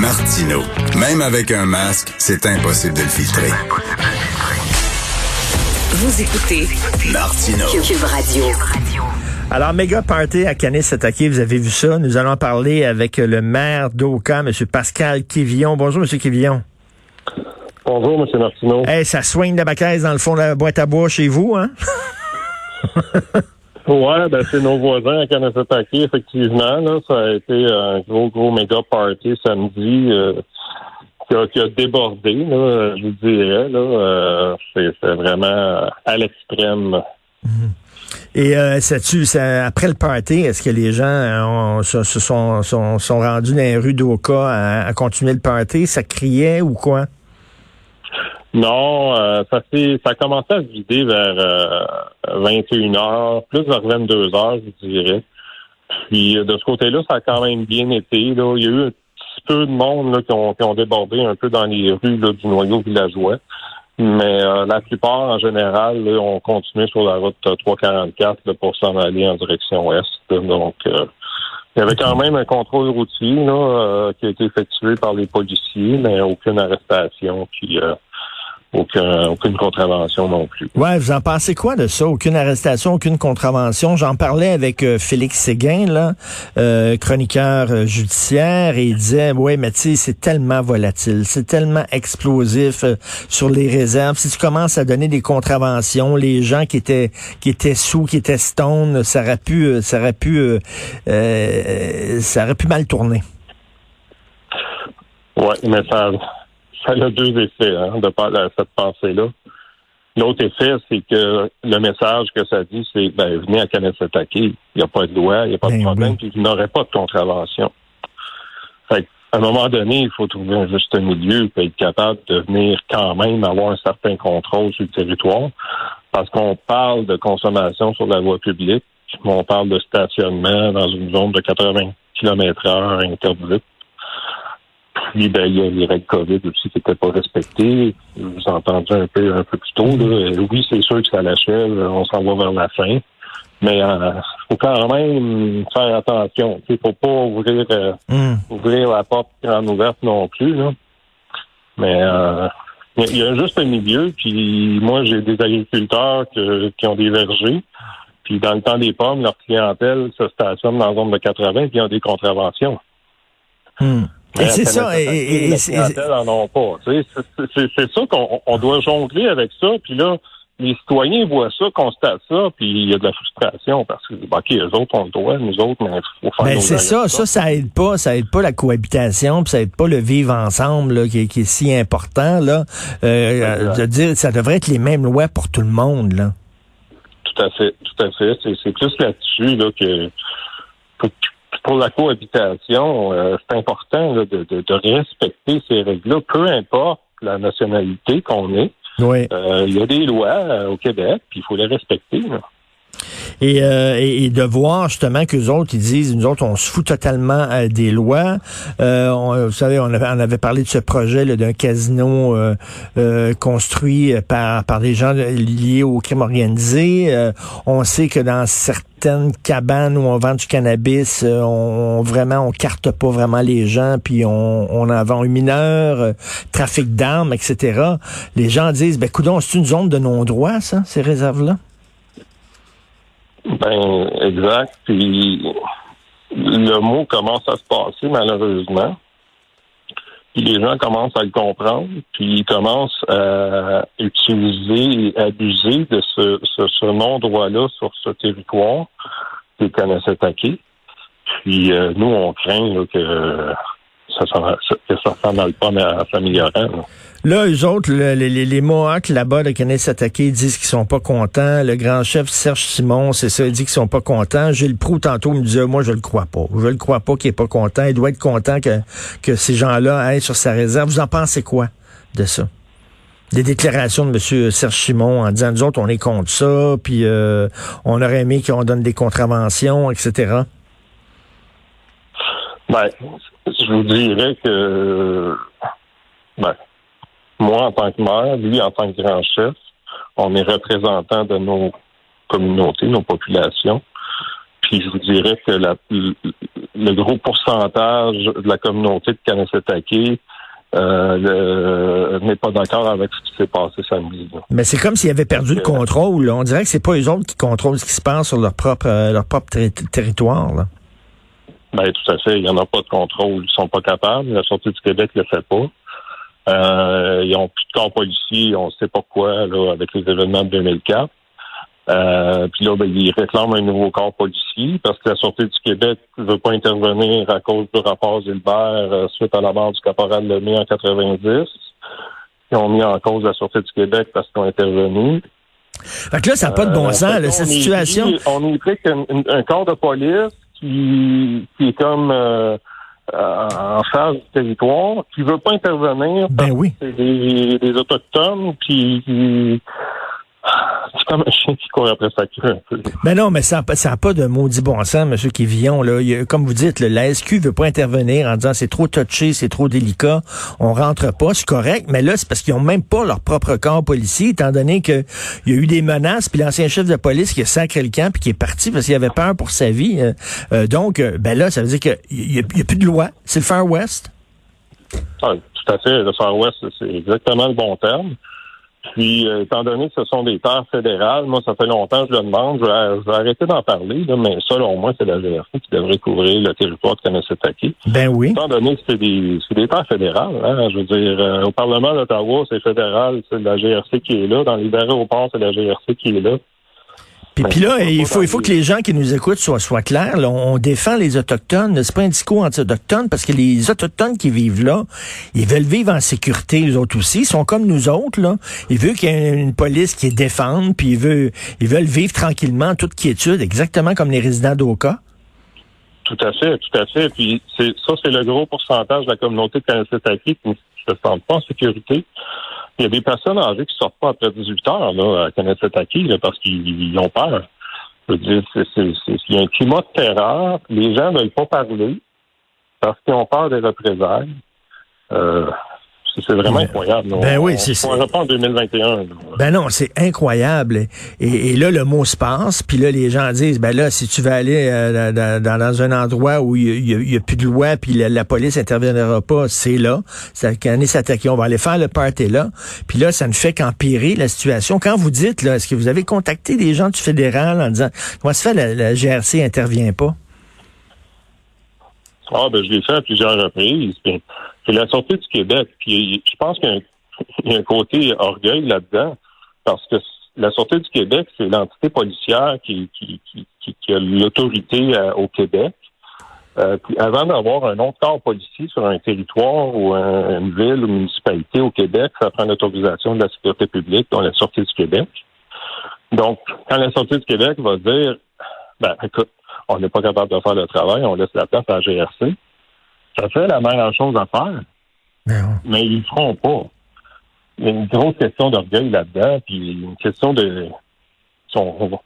Martino. Même avec un masque, c'est impossible de le filtrer. Vous écoutez Martino. Cube Radio. Alors, méga party à Canis-Attaqué, vous avez vu ça. Nous allons parler avec le maire d'Oka, M. Pascal Quivillon. Bonjour, M. Quivillon. Bonjour, M. Martineau. Hey, ça soigne la bacaise dans le fond de la boîte à bois chez vous, hein? Ouais, ben c'est nos voisins à Kanesatake, effectivement. Là, ça a été un gros, gros méga party samedi euh, qui, a, débordé, là, je vous dirais. Là, euh, c'est, vraiment à l'extrême. Et euh, ça, tu, après le party, est-ce que les gens se, se sont, sont, sont, rendus dans les rues d'Oka à, à continuer le party? Ça criait ou quoi? Non, euh, ça ça a commencé à se vider vers euh, 21 heures, plus vers 22 heures, je dirais. Puis de ce côté-là, ça a quand même bien été. Là. Il y a eu un petit peu de monde là, qui, ont, qui ont débordé un peu dans les rues là, du noyau villageois. Mais euh, la plupart, en général, là, ont continué sur la route 344 là, pour s'en aller en direction ouest. Donc, euh, il y avait quand même un contrôle routier là, euh, qui a été effectué par les policiers, mais aucune arrestation. Puis, aucun, aucune contravention non plus. Ouais, vous en pensez quoi de ça? Aucune arrestation, aucune contravention. J'en parlais avec euh, Félix Séguin, là, euh, chroniqueur euh, judiciaire, et il disait, ouais, mais tu sais, c'est tellement volatile, c'est tellement explosif euh, sur les réserves. Si tu commences à donner des contraventions, les gens qui étaient qui étaient sous, qui étaient stone, ça aurait pu, ça aurait pu, ça aurait pu mal tourner. Ouais, mais ça ça a deux effets hein, de cette pensée-là. L'autre effet, c'est que le message que ça dit, c'est ben, venez à connaître attaquer. Il n'y a pas de loi, il n'y a pas de problème, puis vous n'aurez pas de contravention. Fait à un moment donné, il faut trouver un juste milieu et être capable de venir quand même avoir un certain contrôle sur le territoire. Parce qu'on parle de consommation sur la voie publique, on parle de stationnement dans une zone de 80 km heure interdite. Puis, ben, il y a les règles COVID aussi qui n'étaient pas respectées. Vous entendu un peu, un peu plus tôt. Là. Oui, c'est sûr que ça l'achève. On s'en va vers la fin. Mais il euh, faut quand même faire attention. Il ne faut pas ouvrir, euh, mm. ouvrir la porte grande ouverte non plus. Là. Mais euh, il y a juste un milieu. Puis moi, j'ai des agriculteurs que, qui ont des vergers. Puis dans le temps des pommes, leur clientèle se stationne dans la zone de 80 puis ils ont des contraventions. Mm. C'est ça. Et, et, c'est ça qu'on doit jongler avec ça. Puis là, les citoyens voient ça, constatent ça, puis il y a de la frustration parce que, OK, eux autres ont le droit, nous autres, mais il faut faire ben, c'est ça, ça, ça aide pas, ça aide pas la cohabitation, puis ça aide pas le vivre ensemble, là, qui, qui, est si important, là. Euh, de dire, ça devrait être les mêmes lois pour tout le monde, là. Tout à fait, tout à fait. C'est plus là-dessus, là, que, que pour la cohabitation, euh, c'est important là, de, de, de, respecter ces règles-là, peu importe la nationalité qu'on est. Oui. Euh, il y a des lois euh, au Québec, puis il faut les respecter. Là. Et, euh, et, de voir justement que les autres ils disent nous autres on se fout totalement euh, des lois. Euh, on, vous savez on avait, on avait parlé de ce projet d'un casino construit par par des gens liés au crime organisé. on sait que dans certaines cabanes où on vend du cannabis, on, vraiment on carte pas vraiment les gens, puis on, on en vend un mineur, trafic d'armes, etc. Les gens disent ben coudon, c'est une zone de non-droit ça, ces réserves là. Ben, exact. Puis le mot commence à se passer, malheureusement. Puis les gens commencent à le comprendre, puis ils commencent à utiliser et abuser de ce, ce, non-droit-là sur ce territoire qu'ils connaissent attaquer. Puis euh, nous, on craint que ça va pas en s'améliorant. Là, eux autres, les, les, les Mohawks là-bas de Kenneth s'attaquer disent qu'ils sont pas contents. Le grand chef Serge Simon, c'est ça, il dit qu'ils sont pas contents. Gilles Proux, tantôt, me disait, moi, je le crois pas. Je le crois pas qu'il est pas content. Il doit être content que, que ces gens-là aillent sur sa réserve. Vous en pensez quoi de ça? Des déclarations de M. Serge Simon en disant, nous autres, on est contre ça, puis euh, on aurait aimé qu'on donne des contraventions, etc. Ben, je vous dirais que, ben, moi, en tant que maire, lui, en tant que grand chef, on est représentant de nos communautés, nos populations. Puis je vous dirais que le, gros pourcentage de la communauté de Kanessetake euh, n'est pas d'accord avec ce qui s'est passé samedi. Mais c'est comme s'ils avaient perdu le contrôle. On dirait que c'est pas eux autres qui contrôlent ce qui se passe sur leur propre euh, leur propre territoire. Là. Ben tout à fait. Il n'y en a pas de contrôle. Ils sont pas capables. La sortie du Québec ne le fait pas. Euh, ils ont plus de corps policiers, on ne sait pas quoi, là, avec les événements de 2004. Euh, puis là, ben, ils réclament un nouveau corps policier parce que la Sûreté du Québec ne veut pas intervenir à cause du rapport Gilbert euh, suite à la mort du caporal Lemay en 90. Ils ont mis en cause la Sûreté du Québec parce qu'ils ont intervenu. Fait que là, ça n'a pas de bon euh, sens, cette situation. on est pris qu'un corps de police qui, qui est comme euh, en charge du territoire, qui veut pas intervenir. Ben oui. C'est des, des, autochtones, puis c'est comme un chien qui court après sa queue un peu. Mais non, mais ça n'a pas de maudit bon sens, M. Kivillon. Là. comme vous dites, la SQ veut pas intervenir en disant c'est trop touché, c'est trop délicat, on rentre pas, c'est correct. Mais là, c'est parce qu'ils ont même pas leur propre corps policier, étant donné qu'il y a eu des menaces, puis l'ancien chef de police qui a sacré le camp, puis qui est parti parce qu'il avait peur pour sa vie. Euh, euh, donc, euh, ben là, ça veut dire qu'il n'y a, plus de loi. C'est le Far West. Ah, tout à fait. Le Far West, c'est exactement le bon terme. Puis, euh, étant donné que ce sont des terres fédérales, moi, ça fait longtemps que je le demande. Je vais, arrêter d'en parler, là, mais selon moi, c'est la GRC qui devrait couvrir le territoire de Kanessetaki. Ben oui. Étant donné que c'est des, des terres fédérales, hein, je veux dire, euh, au Parlement d'Ottawa, c'est fédéral, c'est la GRC qui est là. Dans les aéroports, c'est la GRC qui est là. Puis, puis là, il faut, il faut que les gens qui nous écoutent soient, soient clairs. on défend les Autochtones. C'est pas un discours anti-autochtone? Parce que les Autochtones qui vivent là, ils veulent vivre en sécurité, les autres aussi. Ils sont comme nous autres, là. Ils veulent qu'il y ait une police qui les défende, puis ils veulent, ils veulent vivre tranquillement, toute quiétude, exactement comme les résidents d'Oka. Tout à fait, tout à fait. Puis c'est, ça, c'est le gros pourcentage de la communauté de qui ne se sent pas en sécurité. Il y a des personnes âgées qui sortent pas après 18 heures là, à connaître cet acquis parce qu'ils ont peur. Je veux dire, il y a un climat de terreur. Les gens ne veulent pas parler parce qu'ils ont peur des représailles. Euh, c'est vraiment incroyable. Ben oui, c'est On pas en 2021. Ben non, c'est incroyable. Et, là, le mot se passe, puis là, les gens disent, ben là, si tu veux aller euh, dans, un endroit où il y, a, plus de loi, puis la, police interviendra pas, c'est là. C'est qu'on est s'attaquer. On va aller faire le party là. Puis là, ça ne fait qu'empirer la situation. Quand vous dites, là, est-ce que vous avez contacté des gens du fédéral en disant, comment se fait la, la GRC intervient pas? Ah, ben, je l'ai fait à plusieurs reprises. C'est la sortie du Québec. Puis je pense qu'il y, a un côté orgueil là-dedans, parce que la sortie du Québec, c'est l'entité policière qui, qui, qui, a l'autorité euh, au Québec. Euh, puis avant d'avoir un autre corps policier sur un territoire ou une ville ou une municipalité au Québec, ça prend l'autorisation de la sécurité publique, dont la sortie du Québec. Donc, quand la sortie du Québec va dire, ben, écoute, on n'est pas capable de faire le travail, on laisse la place à la GRC. Ça fait la meilleure chose à faire. Ben Mais ils ne le feront pas. Il y a une grosse question d'orgueil là-dedans, puis une question de. On va,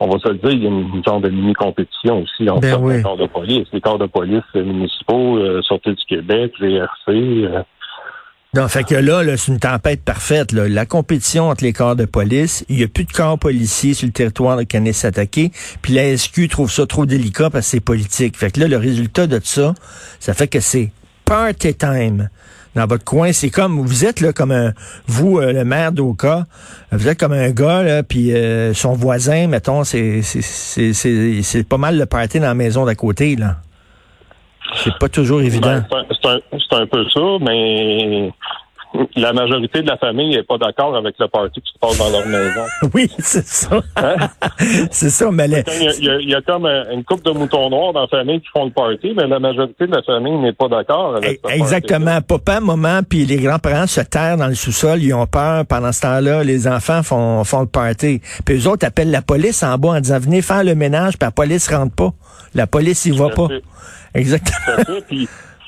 on va se le dire, il y a une, genre de mini-compétition aussi entre ben les corps de police. Les corps de police municipaux, euh, Sortie du Québec, GRC. Euh, non, fait que là, là c'est une tempête parfaite. La compétition entre les corps de police, il n'y a plus de corps policiers sur le territoire de Canis s'attaquer, puis la SQ trouve ça trop délicat parce que c'est politique. Fait que là, le résultat de ça, ça fait que c'est party time dans votre coin. C'est comme vous êtes là comme un vous euh, le maire d'Oka, vous êtes comme un gars là, puis euh, son voisin, mettons, c'est c'est c'est pas mal le party dans la maison d'à côté là. C'est pas toujours évident. Ben, c'est un, un, peu ça, mais la majorité de la famille n'est pas d'accord avec le party qui se passe dans leur maison. oui, c'est ça. Hein? c'est ça, mais les- Il y, a, il y comme un- une couple de moutons noirs dans la famille qui font le party, mais la majorité de la famille n'est pas d'accord avec ce Eh, Exactement. Papa, maman, puis les grands-parents se terrent dans le sous-sol, ils ont peur. Pendant ce temps-là, les enfants font, font le party. Puis eux autres appellent la police en bas en disant venez faire le ménage, puis la police rentre pas. La police y va pas. Exactement.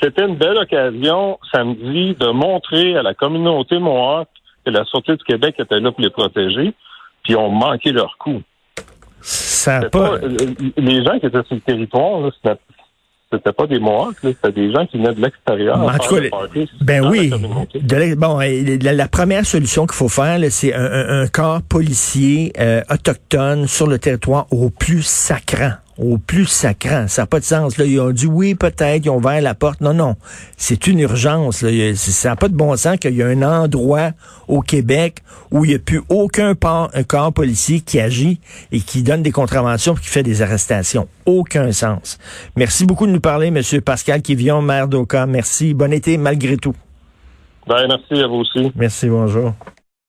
C'était une belle occasion samedi de montrer à la communauté Mohawk que la Sûreté du Québec était là pour les protéger, puis ils ont manqué leur coup. Ça pas. pas- euh, les gens qui étaient sur le territoire, c'était- c'était pas des Mohawks, c'était des gens qui venaient de l'extérieur. En tout cas, le party Ben la oui. De l'ex- bon, la, la première solution qu'il faut faire, c'est un corps policier euh, autochtone sur le territoire au plus sacrant. Au plus sacrant. Ça n'a pas de sens. Là. Ils ont dit oui, peut-être, ils ont ouvert la porte. Non, non. C'est une urgence. Là. Ça n'a pas de bon sens qu'il y a un endroit au Québec où il n'y a plus aucun port- un corps policier qui agit et qui donne des contraventions et qui fait des arrestations. Aucun sens. Merci beaucoup de nous parler, Monsieur Pascal Kivion, maire d'Oka. Merci. Bon été malgré tout. Ben, merci à vous aussi. Merci, bonjour.